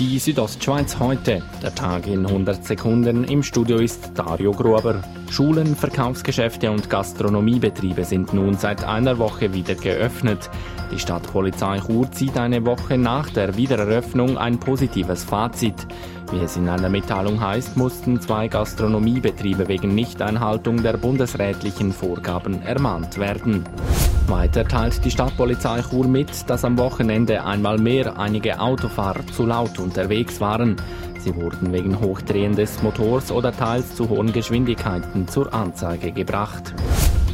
Die Südostschweiz heute. Der Tag in 100 Sekunden. Im Studio ist Dario Gruber. Schulen, Verkaufsgeschäfte und Gastronomiebetriebe sind nun seit einer Woche wieder geöffnet. Die Stadtpolizei Chur zieht eine Woche nach der Wiedereröffnung ein positives Fazit. Wie es in einer Mitteilung heißt, mussten zwei Gastronomiebetriebe wegen Nichteinhaltung der bundesrätlichen Vorgaben ermahnt werden. Weiter teilt die Stadtpolizei Chur mit, dass am Wochenende einmal mehr einige Autofahrer zu laut unterwegs waren. Sie wurden wegen Hochdrehen des Motors oder teils zu hohen Geschwindigkeiten zur Anzeige gebracht.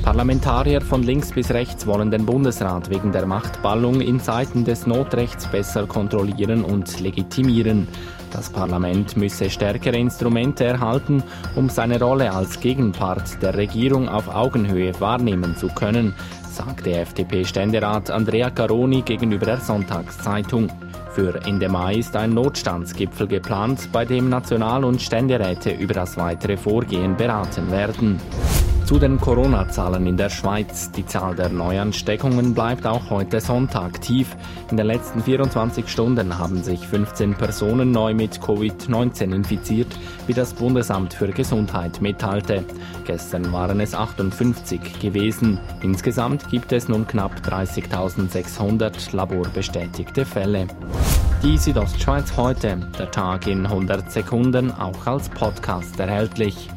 Parlamentarier von links bis rechts wollen den Bundesrat wegen der Machtballung in Zeiten des Notrechts besser kontrollieren und legitimieren. Das Parlament müsse stärkere Instrumente erhalten, um seine Rolle als Gegenpart der Regierung auf Augenhöhe wahrnehmen zu können, sagte FDP-Ständerat Andrea Caroni gegenüber der Sonntagszeitung. Für Ende Mai ist ein Notstandsgipfel geplant, bei dem National- und Ständeräte über das weitere Vorgehen beraten werden. Zu den Corona-Zahlen in der Schweiz. Die Zahl der Neuansteckungen bleibt auch heute Sonntag tief. In den letzten 24 Stunden haben sich 15 Personen neu mit Covid-19 infiziert, wie das Bundesamt für Gesundheit mitteilte. Gestern waren es 58 gewesen. Insgesamt gibt es nun knapp 30.600 laborbestätigte Fälle. Die Südostschweiz heute, der Tag in 100 Sekunden, auch als Podcast erhältlich.